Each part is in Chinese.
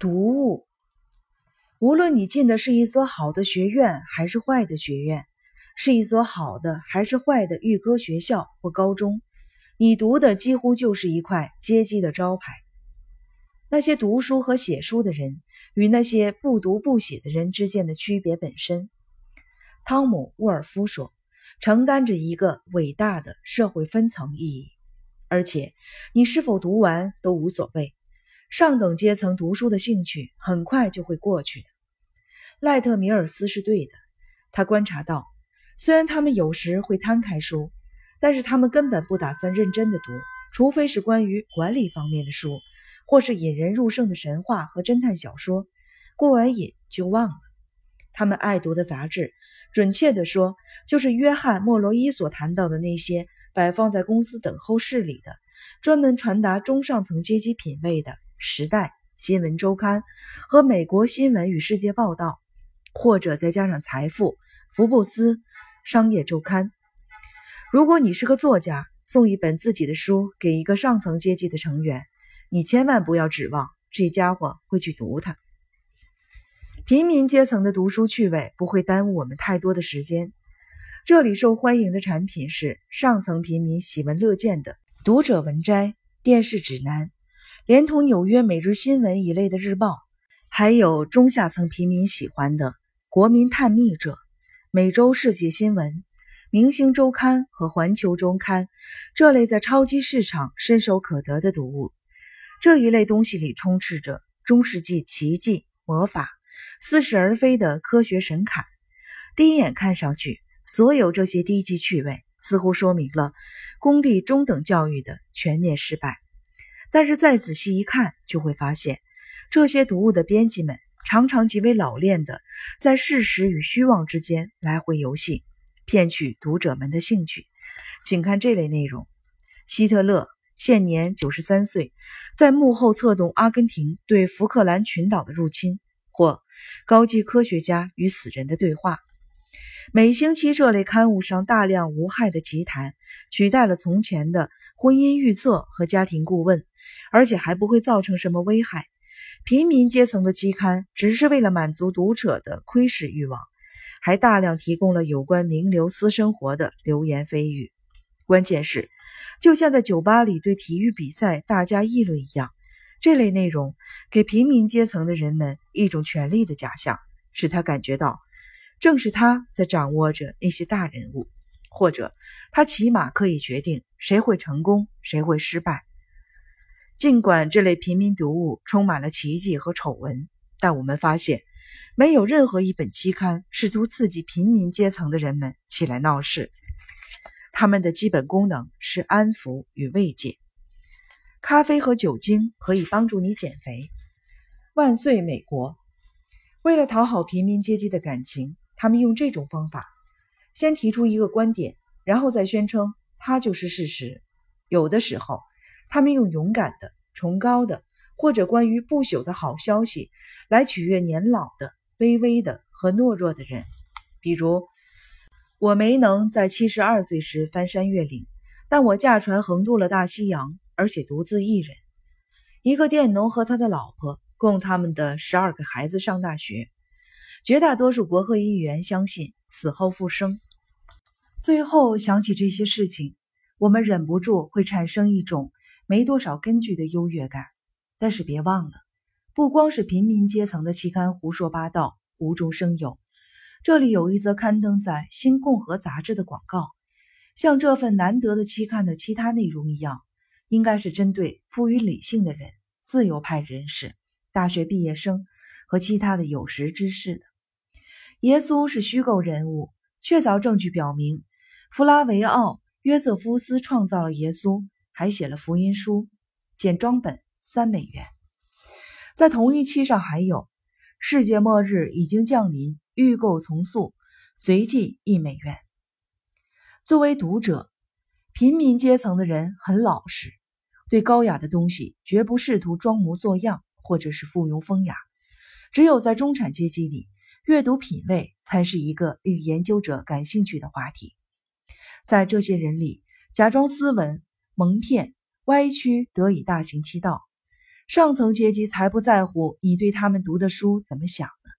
读物。无论你进的是一所好的学院还是坏的学院，是一所好的还是坏的预科学校或高中，你读的几乎就是一块阶级的招牌。那些读书和写书的人与那些不读不写的人之间的区别本身，汤姆·沃尔夫说，承担着一个伟大的社会分层意义。而且，你是否读完都无所谓。上等阶层读书的兴趣很快就会过去的。赖特米尔斯是对的，他观察到，虽然他们有时会摊开书，但是他们根本不打算认真的读，除非是关于管理方面的书。或是引人入胜的神话和侦探小说，过完瘾就忘了。他们爱读的杂志，准确地说，就是约翰·莫罗伊所谈到的那些摆放在公司等候室里的、专门传达中上层阶级品味的《时代》《新闻周刊》和《美国新闻与世界报道》，或者再加上《财富》《福布斯》《商业周刊》。如果你是个作家，送一本自己的书给一个上层阶级的成员。你千万不要指望这家伙会去读它。平民阶层的读书趣味不会耽误我们太多的时间。这里受欢迎的产品是上层平民喜闻乐见的《读者文摘》《电视指南》，连同《纽约每日新闻》一类的日报，还有中下层平民喜欢的《国民探秘者》《每周世界新闻》《明星周刊》和《环球周刊》这类在超级市场伸手可得的读物。这一类东西里充斥着中世纪奇迹、魔法、似是而非的科学神侃。第一眼看上去，所有这些低级趣味似乎说明了公立中等教育的全面失败。但是再仔细一看，就会发现，这些读物的编辑们常常极为老练的在事实与虚妄之间来回游戏，骗取读者们的兴趣。请看这类内容：希特勒现年九十三岁。在幕后策动阿根廷对福克兰群岛的入侵，或高级科学家与死人的对话。每星期这类刊物上大量无害的奇谈，取代了从前的婚姻预测和家庭顾问，而且还不会造成什么危害。平民阶层的期刊只是为了满足读者的窥视欲望，还大量提供了有关名流私生活的流言蜚语。关键是。就像在酒吧里对体育比赛大家议论一样，这类内容给平民阶层的人们一种权力的假象，使他感觉到正是他在掌握着那些大人物，或者他起码可以决定谁会成功，谁会失败。尽管这类平民读物充满了奇迹和丑闻，但我们发现没有任何一本期刊试图刺激平民阶层的人们起来闹事。他们的基本功能是安抚与慰藉。咖啡和酒精可以帮助你减肥。万岁，美国！为了讨好平民阶级的感情，他们用这种方法：先提出一个观点，然后再宣称它就是事实。有的时候，他们用勇敢的、崇高的，或者关于不朽的好消息来取悦年老的、卑微的和懦弱的人，比如。我没能在七十二岁时翻山越岭，但我驾船横渡了大西洋，而且独自一人。一个佃农和他的老婆供他们的十二个孩子上大学。绝大多数国会议员相信死后复生。最后想起这些事情，我们忍不住会产生一种没多少根据的优越感。但是别忘了，不光是平民阶层的期刊胡说八道，无中生有。这里有一则刊登在《新共和》杂志的广告，像这份难得的期刊的其他内容一样，应该是针对富于理性的人、自由派人士、大学毕业生和其他的有识之士的。耶稣是虚构人物，确凿证据表明，弗拉维奥·约瑟夫斯创造了耶稣，还写了福音书，简装本三美元。在同一期上还有，世界末日已经降临。预购从速，随即一美元。作为读者，平民阶层的人很老实，对高雅的东西绝不试图装模作样，或者是附庸风雅。只有在中产阶级里，阅读品味才是一个令研究者感兴趣的话题。在这些人里，假装斯文、蒙骗、歪曲得以大行其道。上层阶级才不在乎你对他们读的书怎么想呢，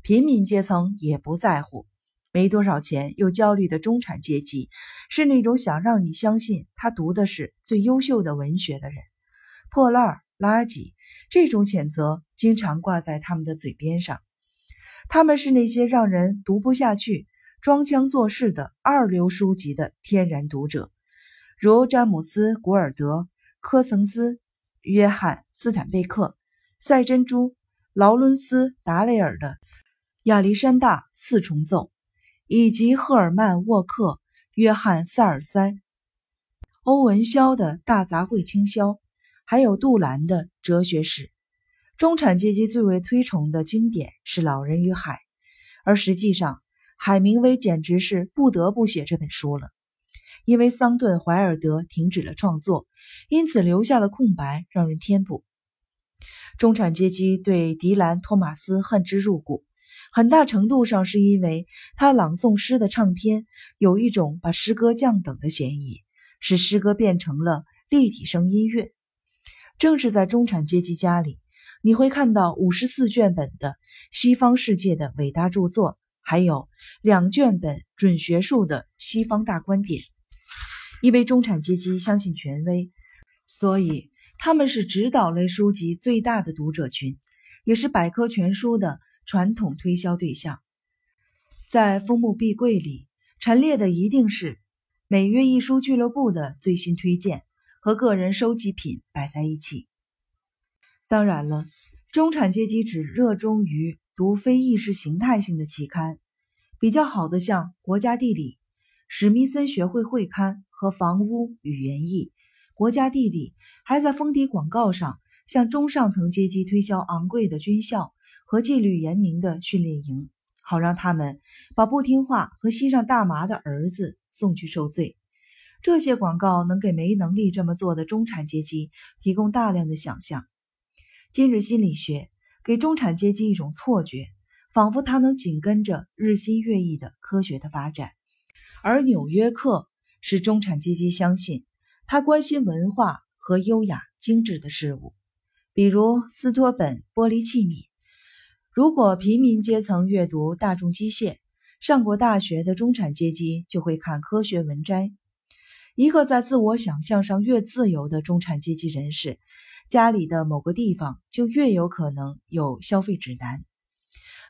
平民阶层也不在乎。没多少钱又焦虑的中产阶级，是那种想让你相信他读的是最优秀的文学的人。破烂、垃圾，这种谴责经常挂在他们的嘴边上。他们是那些让人读不下去、装腔作势的二流书籍的天然读者，如詹姆斯·古尔德、科曾兹、约翰·斯坦贝克、赛珍珠、劳伦斯·达雷尔的亚历山大四重奏。以及赫尔曼·沃克、约翰·塞尔塞、欧文·肖的大杂烩清销，还有杜兰的哲学史。中产阶级最为推崇的经典是《老人与海》，而实际上，海明威简直是不得不写这本书了，因为桑顿·怀尔德停止了创作，因此留下了空白，让人填补。中产阶级对迪兰·托马斯恨之入骨。很大程度上是因为他朗诵诗的唱片有一种把诗歌降等的嫌疑，使诗歌变成了立体声音乐。正是在中产阶级家里，你会看到五十四卷本的西方世界的伟大著作，还有两卷本准学术的西方大观点。因为中产阶级相信权威，所以他们是指导类书籍最大的读者群，也是百科全书的。传统推销对象，在枫木壁柜里陈列的一定是每月一书俱乐部的最新推荐和个人收集品摆在一起。当然了，中产阶级只热衷于读非意识形态性的期刊，比较好的像《国家地理》、史密森学会会刊和《房屋与园艺》。《国家地理》还在封底广告上向中上层阶级推销昂贵的军校。和纪律严明的训练营，好让他们把不听话和吸上大麻的儿子送去受罪。这些广告能给没能力这么做的中产阶级提供大量的想象。今日心理学给中产阶级一种错觉，仿佛它能紧跟着日新月异的科学的发展。而《纽约客》使中产阶级相信，他关心文化和优雅精致的事物，比如斯托本玻璃器皿。如果平民阶层阅读大众机械，上过大学的中产阶级就会看科学文摘。一个在自我想象上越自由的中产阶级人士，家里的某个地方就越有可能有消费指南。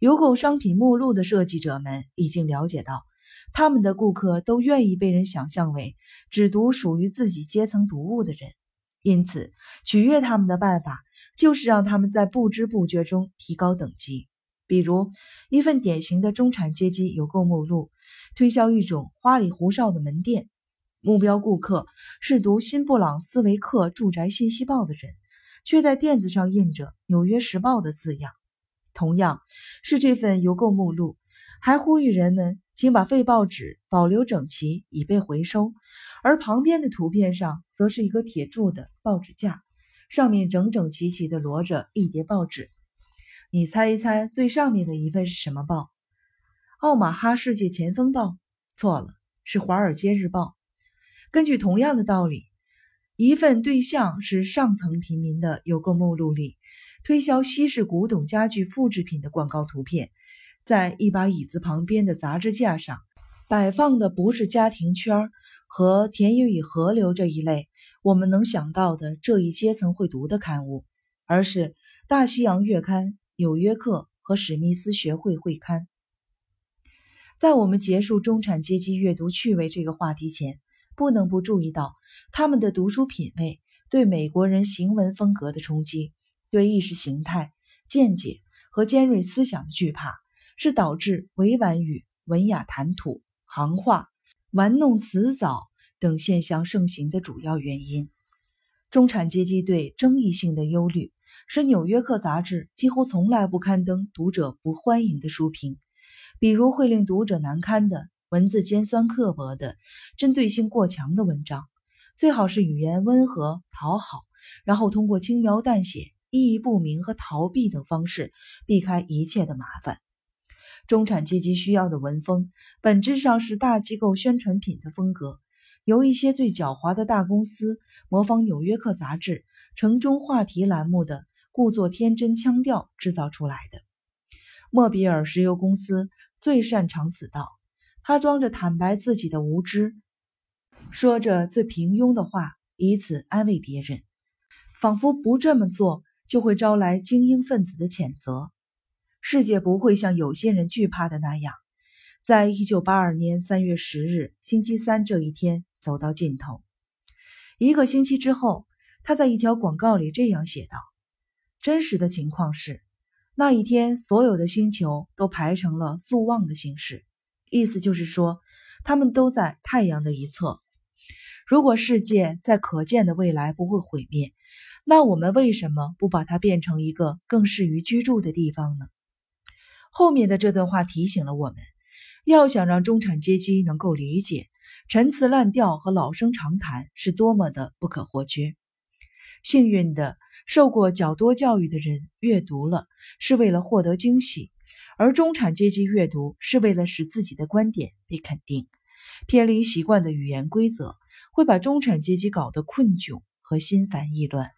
邮购商品目录的设计者们已经了解到，他们的顾客都愿意被人想象为只读属于自己阶层读物的人，因此取悦他们的办法。就是让他们在不知不觉中提高等级。比如，一份典型的中产阶级邮购目录，推销一种花里胡哨的门店，目标顾客是读新布朗斯维克住宅信息报的人，却在垫子上印着《纽约时报》的字样。同样是这份邮购目录，还呼吁人们请把废报纸保留整齐，以备回收。而旁边的图片上，则是一个铁铸的报纸架。上面整整齐齐地摞着一叠报纸，你猜一猜最上面的一份是什么报？奥马哈世界前锋报？错了，是华尔街日报。根据同样的道理，一份对象是上层平民的邮购目录里，推销西式古董家具复制品的广告图片，在一把椅子旁边的杂志架上摆放的不是家庭圈和田野与河流这一类。我们能想到的这一阶层会读的刊物，而是《大西洋月刊》《纽约客》和史密斯学会会刊。在我们结束中产阶级阅读趣味这个话题前，不能不注意到他们的读书品味对美国人行文风格的冲击，对意识形态、见解和尖锐思想的惧怕，是导致委婉语、文雅谈吐、行话、玩弄词藻。等现象盛行的主要原因，中产阶级对争议性的忧虑，使《纽约客》杂志几乎从来不刊登读者不欢迎的书评，比如会令读者难堪的文字尖酸刻薄的、针对性过强的文章，最好是语言温和讨好，然后通过轻描淡写、意义不明和逃避等方式避开一切的麻烦。中产阶级需要的文风，本质上是大机构宣传品的风格。由一些最狡猾的大公司模仿《纽约客》杂志，城中话题栏目的故作天真腔调制造出来的。莫比尔石油公司最擅长此道，他装着坦白自己的无知，说着最平庸的话，以此安慰别人，仿佛不这么做就会招来精英分子的谴责。世界不会像有些人惧怕的那样，在一九八二年三月十日星期三这一天走到尽头。一个星期之后，他在一条广告里这样写道：“真实的情况是。”那一天，所有的星球都排成了宿望的形式，意思就是说，他们都在太阳的一侧。如果世界在可见的未来不会毁灭，那我们为什么不把它变成一个更适于居住的地方呢？后面的这段话提醒了我们，要想让中产阶级能够理解陈词滥调和老生常谈是多么的不可或缺。幸运的。受过较多教育的人阅读了，是为了获得惊喜；而中产阶级阅读是为了使自己的观点被肯定。偏离习惯的语言规则，会把中产阶级搞得困窘和心烦意乱。